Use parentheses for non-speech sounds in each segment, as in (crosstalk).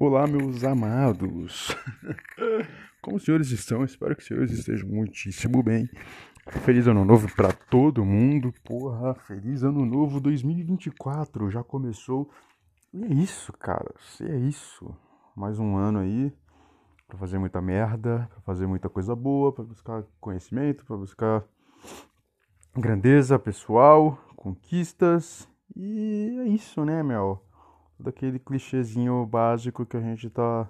Olá, meus amados. (laughs) Como os senhores estão? Espero que os senhores estejam muitíssimo bem. Feliz ano novo para todo mundo. Porra, feliz ano novo 2024. Já começou. E é isso, cara. É isso. Mais um ano aí para fazer muita merda, para fazer muita coisa boa, para buscar conhecimento, para buscar grandeza pessoal, conquistas. E é isso, né, meu? Daquele clichêzinho básico que a gente tá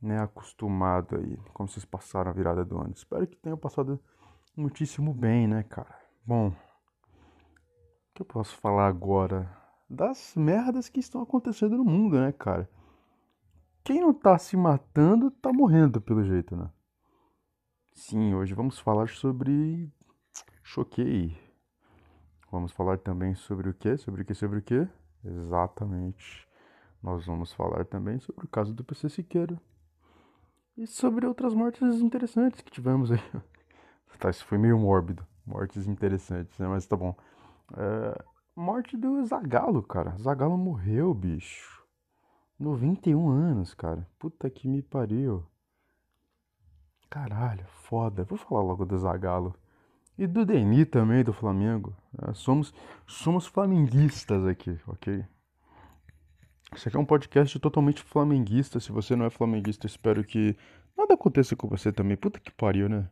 né, acostumado aí, como vocês passaram a virada do ano. Espero que tenham passado muitíssimo bem, né, cara? Bom, o que eu posso falar agora? Das merdas que estão acontecendo no mundo, né, cara? Quem não tá se matando tá morrendo, pelo jeito, né? Sim, hoje vamos falar sobre. Choquei. Vamos falar também sobre o quê? Sobre o quê? Sobre o quê? Exatamente. Nós vamos falar também sobre o caso do PC Siqueira. E sobre outras mortes interessantes que tivemos aí. (laughs) Tá, isso foi meio mórbido. Mortes interessantes, né? Mas tá bom. É... Morte do Zagalo, cara. Zagalo morreu, bicho. 91 anos, cara. Puta que me pariu. Caralho, foda. Vou falar logo do Zagalo. E do Deni também, do Flamengo. É, somos, somos flamenguistas aqui, ok? Isso aqui é um podcast totalmente flamenguista. Se você não é flamenguista, espero que nada aconteça com você também. Puta que pariu, né?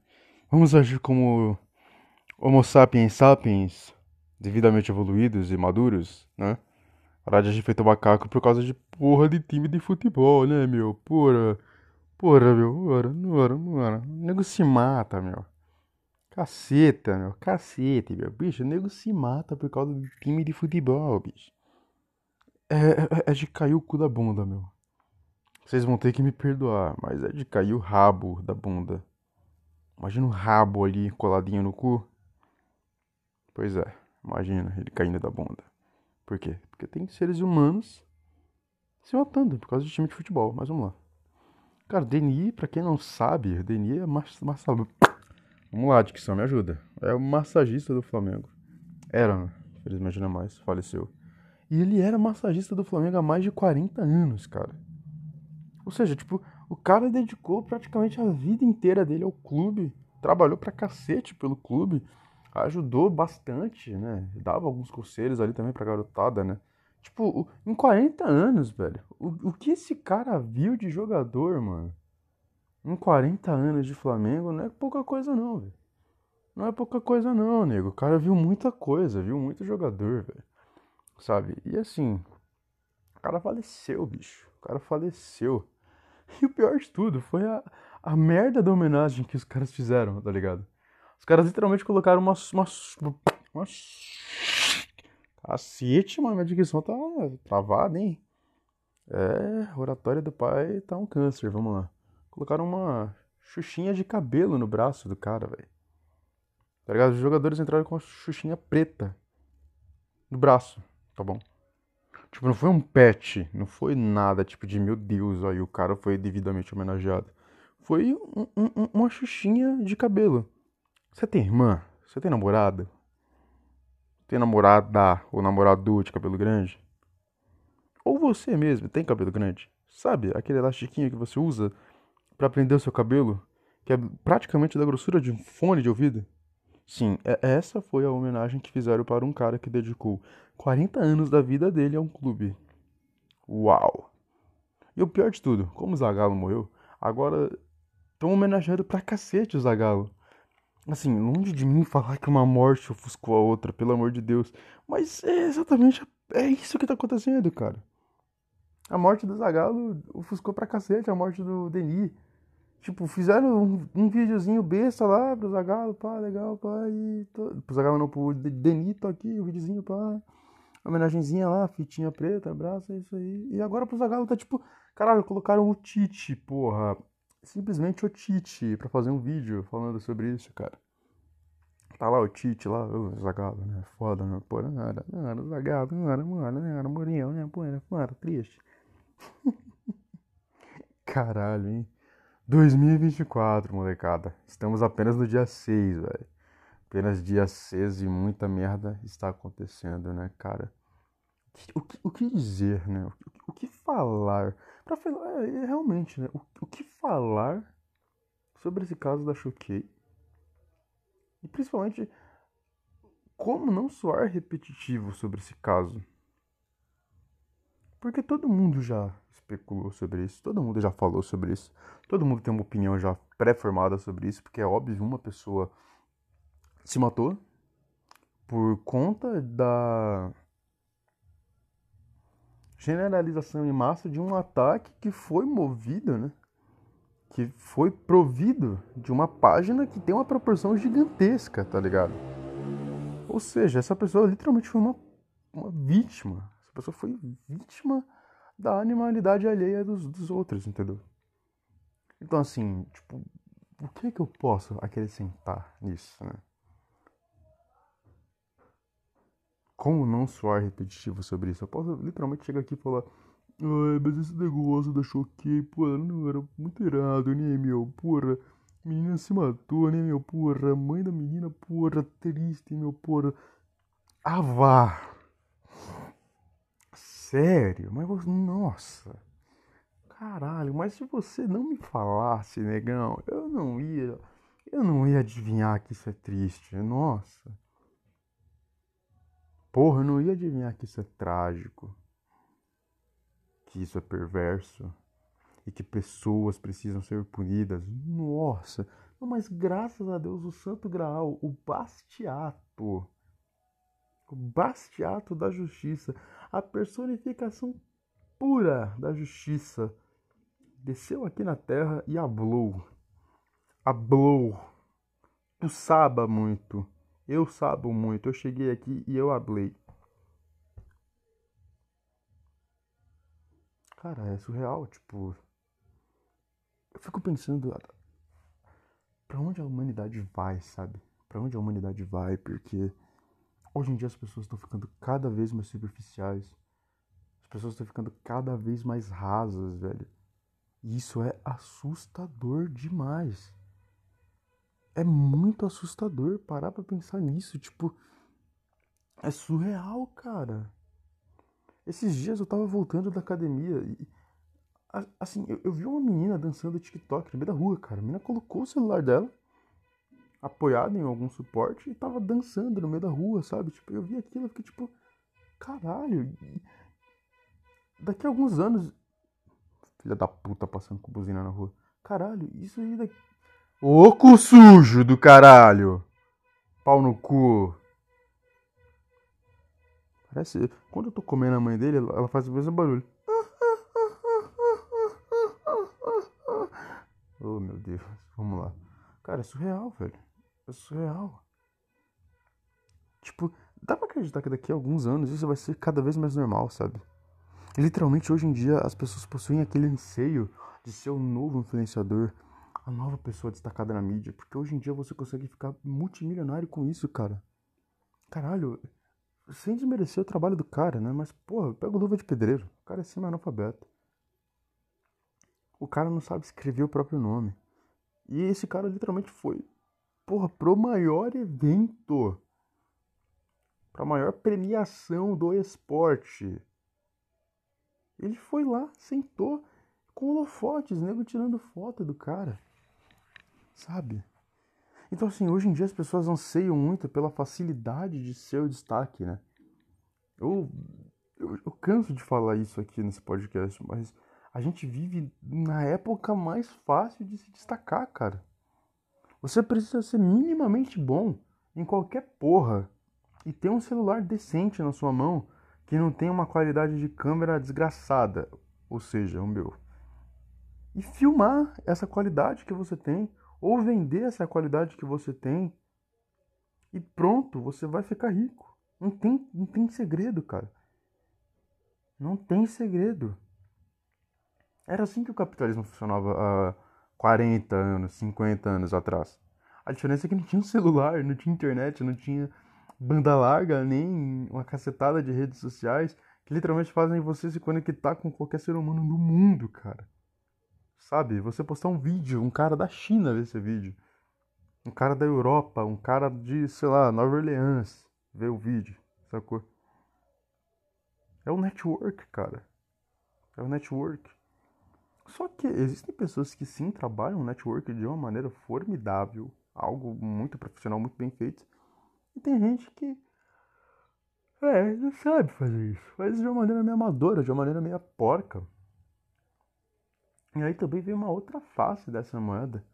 Vamos agir como Homo sapiens sapiens, devidamente evoluídos e maduros, né? Parar de agir feito macaco por causa de porra de time de futebol, né, meu? Porra, porra, meu, porra, porra, porra. O nego se mata, meu. Caceta, meu. Cacete, meu. Bicho, o nego se mata por causa de time de futebol, bicho. É, é, é de cair o cu da bunda, meu. Vocês vão ter que me perdoar, mas é de cair o rabo da bunda. Imagina o rabo ali coladinho no cu. Pois é, imagina ele caindo da bunda. Por quê? Porque tem seres humanos se matando por causa de time de futebol. Mas vamos lá. Cara, DNI, pra quem não sabe, DNI é massa, massa Vamos lá, Dicção, me ajuda. É o massagista do Flamengo. Era, né? Infelizmente não é mais, faleceu. E ele era massagista do Flamengo há mais de 40 anos, cara. Ou seja, tipo, o cara dedicou praticamente a vida inteira dele ao clube. Trabalhou pra cacete pelo clube. Ajudou bastante, né? Dava alguns conselhos ali também pra garotada, né? Tipo, em 40 anos, velho. O, o que esse cara viu de jogador, mano? Em 40 anos de Flamengo não é pouca coisa não, velho. Não é pouca coisa não, nego. O cara viu muita coisa, viu muito jogador, velho. Sabe? E assim, o cara faleceu, bicho. O cara faleceu. E o pior de tudo foi a, a merda da homenagem que os caras fizeram, tá ligado? Os caras literalmente colocaram uma. uma, uma... Cacete, mano, minha dicção tá travada, hein? É, oratória do pai tá um câncer, vamos lá. Colocaram uma xuxinha de cabelo no braço do cara, velho. Tá ligado? Os jogadores entraram com a xuxinha preta no braço, tá bom? Tipo, não foi um pet, não foi nada tipo de meu Deus, aí o cara foi devidamente homenageado. Foi um, um, uma xuxinha de cabelo. Você tem irmã? Você tem namorada? Tem namorada ou namorado de cabelo grande? Ou você mesmo tem cabelo grande? Sabe, aquele elastiquinho que você usa para prender o seu cabelo, que é praticamente da grossura de um fone de ouvido? Sim, é, essa foi a homenagem que fizeram para um cara que dedicou 40 anos da vida dele a um clube. Uau! E o pior de tudo, como o Zagallo morreu, agora estão homenageando pra cacete o Zagallo. Assim, longe de mim falar que uma morte ofuscou a outra, pelo amor de Deus. Mas é exatamente é isso que tá acontecendo, cara. A morte do Zagallo ofuscou pra cacete a morte do Denis. Tipo, fizeram um, um videozinho besta lá pro Zagalo, pá, legal, pá, e... To... Pro Zagalo não, pro Denito aqui, o videozinho, pá. Homenagenzinha lá, fitinha preta, abraço, é isso aí. E agora pro Zagalo tá tipo, caralho, colocaram o Tite, porra. Simplesmente o Tite pra fazer um vídeo falando sobre isso, cara. Tá lá o Tite lá, o Zagalo, né? Foda, né? Pô, não era, não Zagalo, não era, mano, não era, Mourinho, né? Pô, era, mano, triste. (laughs) Caralho, hein? 2024, molecada. Estamos apenas no dia 6, velho. Apenas dia 6 e muita merda está acontecendo, né, cara? O que, o que dizer, né? O que, o que falar Pra falar, é, é, realmente, né? O, o que falar sobre esse caso da Choquei? E principalmente, como não soar repetitivo sobre esse caso? Porque todo mundo já especulou sobre isso, todo mundo já falou sobre isso, todo mundo tem uma opinião já pré-formada sobre isso, porque é óbvio, uma pessoa se matou por conta da generalização em massa de um ataque que foi movido, né? Que foi provido de uma página que tem uma proporção gigantesca, tá ligado? Ou seja, essa pessoa literalmente foi uma, uma vítima. Essa pessoa foi vítima da animalidade alheia dos, dos outros, entendeu? Então, assim, tipo, o que é que eu posso acrescentar nisso, né? como não soar repetitivo sobre isso? Eu posso literalmente chegar aqui e falar. Ai, mas esse negócio da choquei, pô, não era muito errado, né, meu? Porra, menina se matou, né, meu? Porra, mãe da menina, porra, triste, meu, porra. Ah, vá! Sério? Mas você. Nossa! Caralho, mas se você não me falasse, negão, eu não ia. Eu não ia adivinhar que isso é triste. Nossa. Porra, eu não ia adivinhar que isso é trágico, que isso é perverso e que pessoas precisam ser punidas. Nossa, mas graças a Deus o Santo Graal, o bastiato, bastiato da justiça, a personificação pura da justiça, desceu aqui na terra e hablou. Hablou. Tu saba muito eu sabo muito. Eu cheguei aqui e eu hablei. Cara, é surreal, tipo. Eu fico pensando. Pra onde a humanidade vai, sabe? Pra onde a humanidade vai, porque. Hoje em dia as pessoas estão ficando cada vez mais superficiais. As pessoas estão ficando cada vez mais rasas, velho. E isso é assustador demais é muito assustador parar pra pensar nisso. Tipo, é surreal, cara. Esses dias eu tava voltando da academia e. Assim, eu, eu vi uma menina dançando TikTok no meio da rua, cara. A menina colocou o celular dela, apoiado em algum suporte, e tava dançando no meio da rua, sabe? Tipo, eu vi aquilo e fiquei tipo, caralho. Daqui a alguns anos. Filha da puta passando com buzina na rua. Caralho, isso aí daqui Oco sujo do caralho. Pau no cu. Parece. Quando eu tô comendo a mãe dele, ela faz o mesmo barulho. (laughs) Oh meu Deus. Vamos lá. Cara, é surreal, velho. É surreal. Tipo, dá pra acreditar que daqui a alguns anos isso vai ser cada vez mais normal, sabe? Literalmente hoje em dia as pessoas possuem aquele anseio de ser o um novo influenciador a nova pessoa destacada na mídia. Porque hoje em dia você consegue ficar multimilionário com isso, cara. Caralho, sem desmerecer o trabalho do cara, né? Mas, porra, pega luva de pedreiro. O cara é semi-analfabeto. O cara não sabe escrever o próprio nome. E esse cara literalmente foi, porra, pro maior evento. Pra maior premiação do esporte. Ele foi lá, sentou com holofotes, nego tirando foto do cara sabe? Então, assim, hoje em dia as pessoas anseiam muito pela facilidade de ser o destaque, né? Eu, eu, eu, canso de falar isso aqui nesse podcast, mas a gente vive na época mais fácil de se destacar, cara. Você precisa ser minimamente bom em qualquer porra e ter um celular decente na sua mão que não tem uma qualidade de câmera desgraçada, ou seja, o meu. E filmar essa qualidade que você tem ou vender essa qualidade que você tem e pronto, você vai ficar rico. Não tem, não tem segredo, cara. Não tem segredo. Era assim que o capitalismo funcionava há 40 anos, 50 anos atrás. A diferença é que não tinha um celular, não tinha internet, não tinha banda larga, nem uma cacetada de redes sociais que literalmente fazem você se conectar com qualquer ser humano do mundo, cara. Sabe? Você postar um vídeo, um cara da China ver esse vídeo. Um cara da Europa, um cara de, sei lá, Nova Orleans ver o vídeo, sacou? É o network, cara. É o network. Só que existem pessoas que sim trabalham network de uma maneira formidável, algo muito profissional, muito bem feito. E tem gente que é, não sabe fazer isso. Faz de uma maneira meio amadora, de uma maneira meio porca. E aí também vem uma outra face dessa moeda.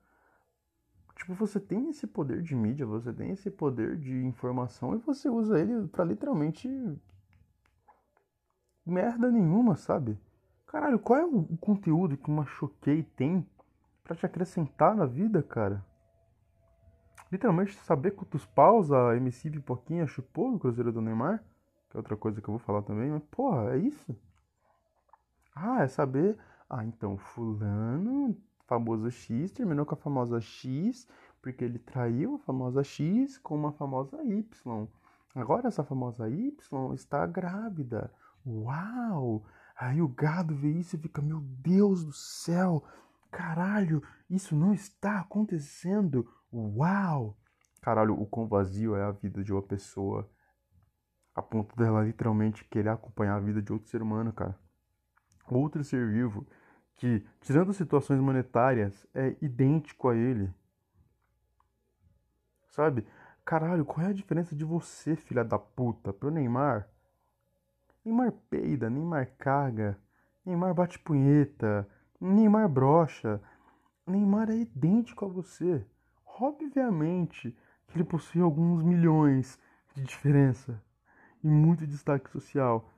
Tipo, você tem esse poder de mídia, você tem esse poder de informação e você usa ele para literalmente merda nenhuma, sabe? Caralho, qual é o conteúdo que uma choquei tem para te acrescentar na vida, cara? Literalmente saber quantos paus a MC Pipoquinha chupou no Cruzeiro do Neymar, que é outra coisa que eu vou falar também, mas porra, é isso? Ah, é saber ah, então fulano, famoso X, terminou com a famosa X, porque ele traiu a famosa X com uma famosa Y. Agora essa famosa Y está grávida. Uau! Aí o gado vê isso e fica, meu Deus do céu! Caralho, isso não está acontecendo! Uau! Caralho, o quão vazio é a vida de uma pessoa a ponto dela literalmente querer acompanhar a vida de outro ser humano, cara outro ser vivo que, tirando situações monetárias, é idêntico a ele. Sabe? Caralho, qual é a diferença de você, filha da puta, pro Neymar? Neymar peida, Neymar caga, Neymar bate punheta, Neymar brocha. Neymar é idêntico a você. Obviamente que ele possui alguns milhões de diferença e muito destaque social.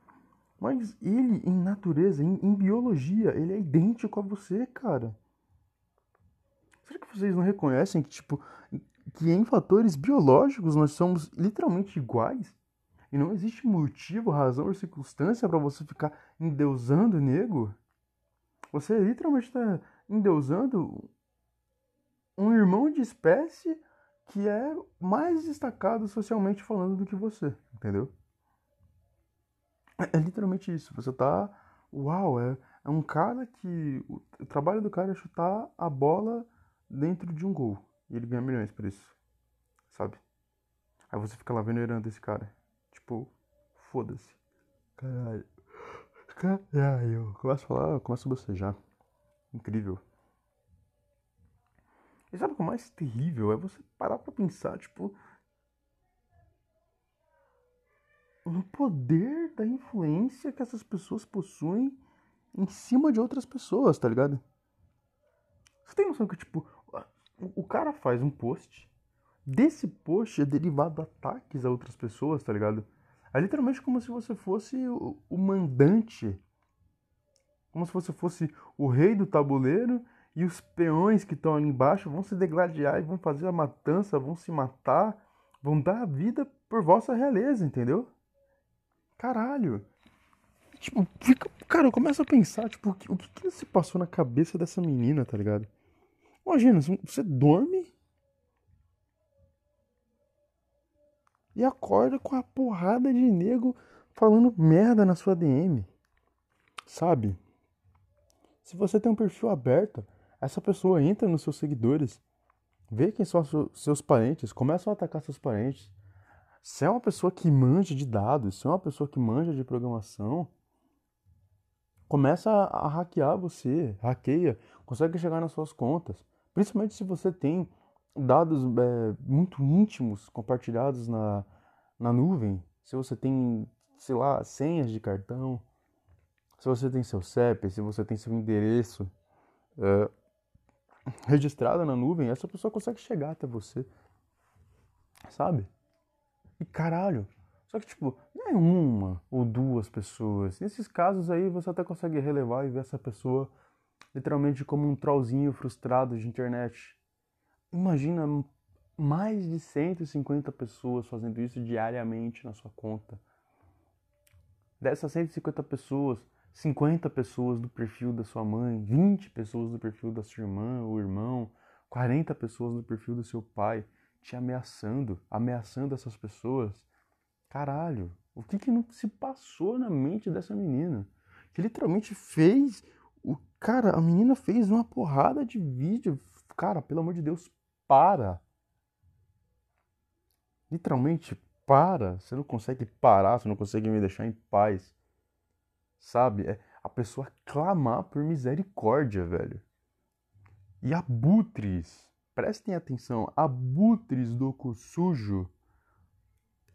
Mas ele, em natureza, em, em biologia, ele é idêntico a você, cara. Será que vocês não reconhecem que, tipo, que em fatores biológicos nós somos literalmente iguais? E não existe motivo, razão ou circunstância para você ficar endeusando o nego? Você literalmente está endeusando um irmão de espécie que é mais destacado socialmente falando do que você, entendeu? É, é literalmente isso. Você tá. Uau, é, é um cara que. O, o trabalho do cara é chutar a bola dentro de um gol. E ele ganha milhões por isso. Sabe? Aí você fica lá venerando esse cara. Tipo, foda-se. Caralho. Caralho. Começa a falar, começa a bocejar. Incrível. E sabe o que é mais terrível? É você parar pra pensar, tipo, no poder da influência que essas pessoas possuem em cima de outras pessoas, tá ligado? Você tem noção que, tipo, o cara faz um post, desse post é derivado ataques a outras pessoas, tá ligado? É literalmente como se você fosse o, o mandante, como se você fosse o rei do tabuleiro e os peões que estão ali embaixo vão se degladiar e vão fazer a matança, vão se matar, vão dar a vida por vossa realeza, entendeu? Caralho. Tipo, fica, cara, eu começo a pensar, tipo, o que, o que se passou na cabeça dessa menina, tá ligado? Imagina, você dorme e acorda com a porrada de nego falando merda na sua DM. Sabe? Se você tem um perfil aberto, essa pessoa entra nos seus seguidores, vê quem são seus parentes, começa a atacar seus parentes, se é uma pessoa que manja de dados, se é uma pessoa que manja de programação, começa a, hackear você, hackeia, consegue chegar nas suas contas. Principalmente se você tem dados é, muito íntimos compartilhados na, na nuvem, se você tem, sei lá, senhas de cartão, se você tem seu CEP, se você tem seu endereço é, registrado na nuvem, essa pessoa consegue chegar até você, sabe? E caralho. Só que, tipo, não é uma ou duas pessoas. Nesses casos aí você até consegue relevar e ver essa pessoa literalmente como um trollzinho frustrado de internet. Imagina mais de 150 pessoas fazendo isso diariamente na sua conta. Dessas 150 pessoas, 50 pessoas do perfil da sua mãe, 20 pessoas do perfil da sua irmã ou irmão, 40 pessoas do perfil do seu pai te ameaçando, ameaçando essas pessoas. Caralho, o que que não se passou na mente dessa menina? Que literalmente fez. O cara, a menina fez uma porrada de vídeo. Cara, pelo amor de Deus, para. Literalmente, para. Você não consegue parar, você não consegue me deixar em paz. Sabe? É, a pessoa clamar por misericórdia, velho. E abutres, prestem atenção, abutres do cu sujo,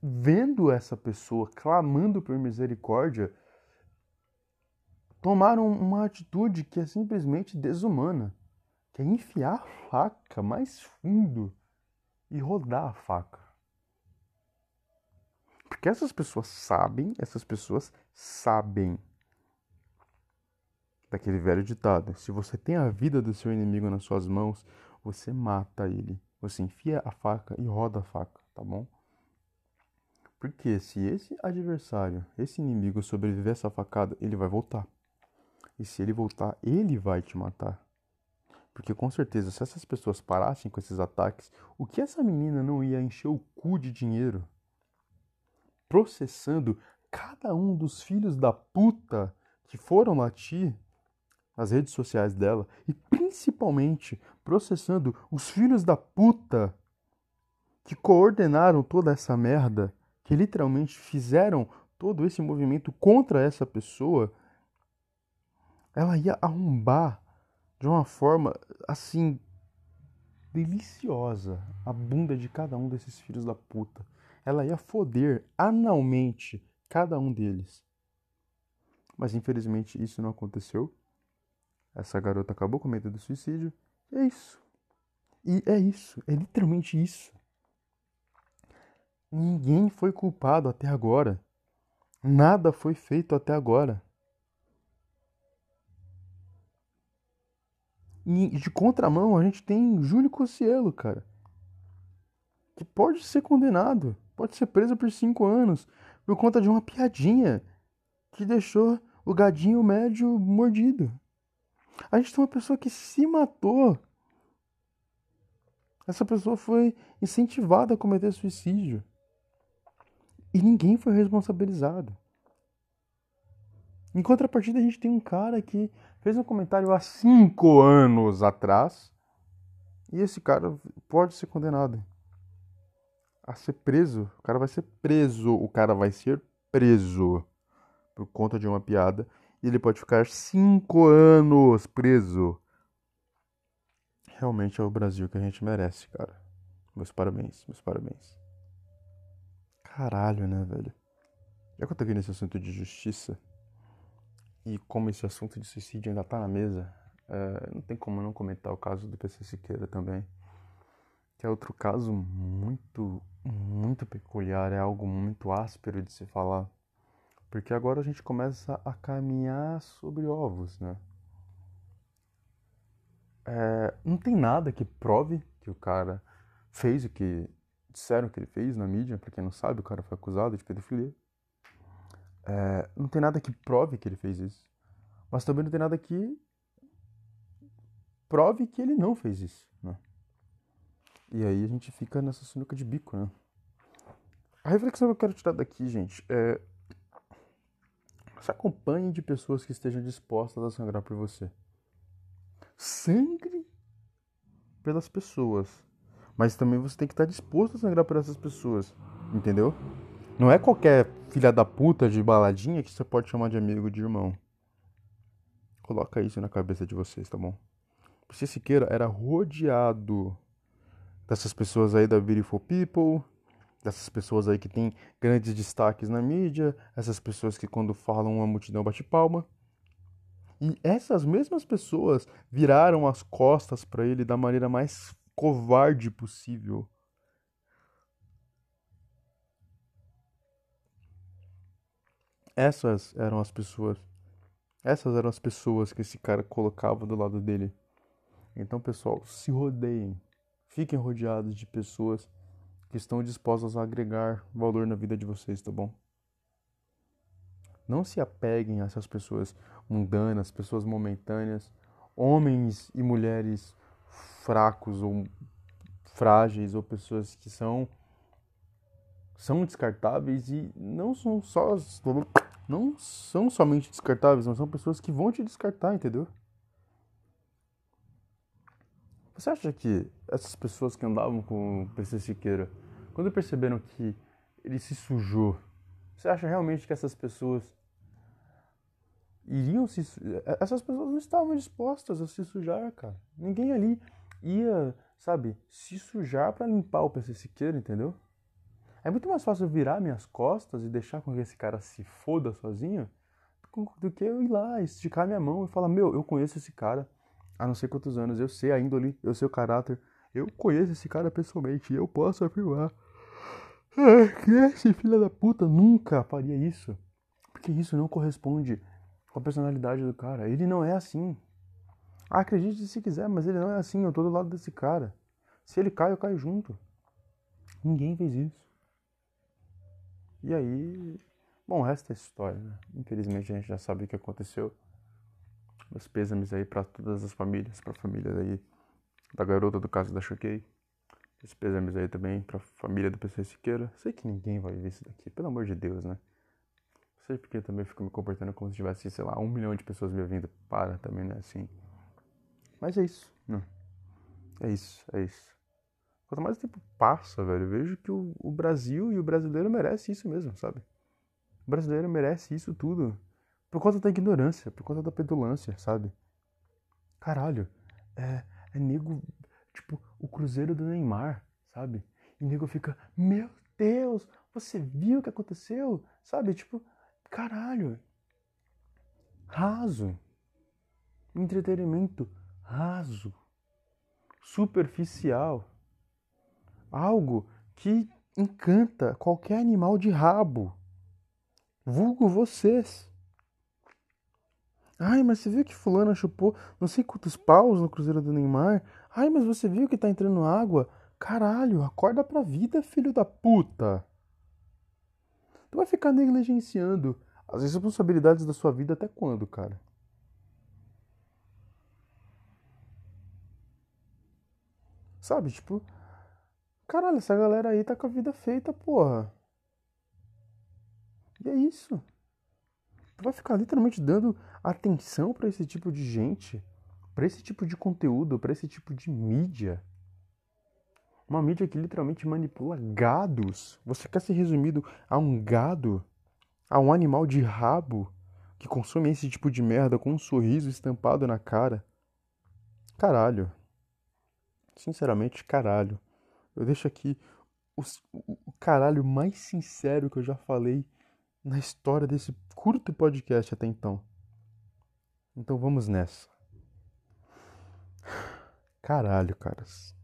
vendo essa pessoa clamando por misericórdia, tomaram uma atitude que é simplesmente desumana, que é enfiar a faca mais fundo e rodar a faca. Porque essas pessoas sabem, essas pessoas sabem daquele velho ditado: se você tem a vida do seu inimigo nas suas mãos, você mata ele. Você enfia a faca e roda a faca, tá bom? Porque se esse adversário, esse inimigo sobreviver a essa facada, ele vai voltar. E se ele voltar, ele vai te matar. Porque com certeza, se essas pessoas parassem com esses ataques, o que essa menina não ia encher o cu de dinheiro? Processando cada um dos filhos da puta que foram latir nas redes sociais dela e principalmente processando os filhos da puta que coordenaram toda essa merda, que literalmente fizeram todo esse movimento contra essa pessoa, ela ia arrombar de uma forma assim deliciosa a bunda de cada um desses filhos da puta. Ela ia foder analmente cada um deles. Mas infelizmente isso não aconteceu. Essa garota acabou com medo do suicídio. É isso. E é isso. É literalmente isso. Ninguém foi culpado até agora. Nada foi feito até agora. E de contramão, a gente tem Júlio Cossielo, cara. Que pode ser condenado. Pode ser preso por cinco anos. Por conta de uma piadinha que deixou o gadinho médio mordido. A gente tem uma pessoa que se matou. Essa pessoa foi incentivada a cometer suicídio. E ninguém foi responsabilizado. Em contrapartida, a gente tem um cara que fez um comentário há cinco anos atrás. E esse cara pode ser condenado a ser preso. O cara vai ser preso. O cara vai ser preso por conta de uma piada e ele pode ficar cinco anos preso. Realmente é o Brasil que a gente merece, cara. Meus parabéns, meus parabéns. Caralho, né, velho? Já que eu tô aqui nesse assunto de justiça, e como esse assunto de suicídio ainda tá na mesa, é, não tem como não comentar o caso do PC Siqueira também. Que é outro caso muito, muito peculiar, é algo muito áspero de se falar. Porque agora a gente começa a caminhar sobre ovos, né? É, não tem nada que prove que o cara fez o que disseram que ele fez na mídia. Pra quem não sabe, o cara foi acusado de pedofilia. É, não tem nada que prove que ele fez isso. Mas também não tem nada que prove que ele não fez isso, né? E aí a gente fica nessa sinuca de bico, né? A reflexão que eu quero tirar daqui, gente, é se acompanhe de pessoas que estejam dispostas a sangrar por você. Sangre pelas pessoas. Mas também você tem que estar disposto a sangrar por essas pessoas. Entendeu? Não é qualquer filha da puta de baladinha que você pode chamar de amigo de irmão. Coloca isso na cabeça de vocês, tá bom? Você Siqueira era rodeado dessas pessoas aí da Beautiful People, dessas pessoas aí que têm grandes destaques na mídia, essas pessoas que quando falam uma multidão bate palma. E essas mesmas pessoas viraram as costas para ele da maneira mais covarde possível. Essas eram as pessoas. Essas eram as pessoas que esse cara colocava do lado dele. Então, pessoal, se rodeiem. Fiquem rodeados de pessoas que estão dispostas a agregar valor na vida de vocês, tá bom? Não se apeguem a essas pessoas mundanas, pessoas momentâneas, homens e mulheres fracos ou frágeis ou pessoas que são são descartáveis e não são só não são somente descartáveis, mas são pessoas que vão te descartar, entendeu? Você acha que essas pessoas que andavam com o PC Siqueira quando perceberam que ele se sujou, você acha realmente que essas pessoas iriam se. Essas pessoas não estavam dispostas a se sujar, cara. Ninguém ali ia, sabe, se sujar para limpar o PC Siqueira, entendeu? É muito mais fácil virar minhas costas e deixar com que esse cara se foda sozinho do que eu ir lá, esticar minha mão e falar: Meu, eu conheço esse cara há não sei quantos anos, eu sei a índole, eu sei o caráter, eu conheço esse cara pessoalmente e eu posso afirmar que esse filho da puta nunca faria isso. Porque isso não corresponde com a personalidade do cara. Ele não é assim. Acredite se quiser, mas ele não é assim. Eu tô do lado desse cara. Se ele cai, eu caio junto. Ninguém fez isso. E aí, bom, o resto é história, né? Infelizmente a gente já sabe o que aconteceu. Meus pêsames aí para todas as famílias, para a família aí da garota do caso da Choquei. Meus pêsames aí também para a família do PC Siqueira. Sei que ninguém vai ver isso daqui, pelo amor de Deus, né? Sei porque também fico me comportando como se tivesse, sei lá, um milhão de pessoas me ouvindo. Para também, né? Assim. Mas é isso. Não. É isso, é isso. Quanto mais o tempo passa, velho, eu vejo que o, o Brasil e o brasileiro merece isso mesmo, sabe? O brasileiro merece isso tudo. Por conta da ignorância, por conta da petulância, sabe? Caralho, é, é nego, tipo, o cruzeiro do Neymar, sabe? E o nego fica, meu Deus, você viu o que aconteceu? Sabe? Tipo, caralho. Raso. Entretenimento raso. Superficial algo que encanta qualquer animal de rabo, vulgo vocês. Ai, mas você viu que fulano chupou não sei quantos paus no Cruzeiro do Neymar? Ai, mas você viu que tá entrando água? Caralho, acorda pra vida, filho da puta. Tu vai ficar negligenciando as responsabilidades da sua vida até quando, cara? Sabe, tipo, Caralho, essa galera aí tá com a vida feita, porra. E é isso. Tu vai ficar literalmente dando atenção para esse tipo de gente, para esse tipo de conteúdo, para esse tipo de mídia. Uma mídia que literalmente manipula gados. Você quer ser resumido a um gado? A um animal de rabo que consome esse tipo de merda com um sorriso estampado na cara? Caralho. Sinceramente, caralho. Eu deixo aqui o, o caralho mais sincero que eu já falei na história desse curto podcast até então. Então vamos nessa. Caralho, caras.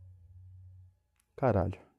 Caralho.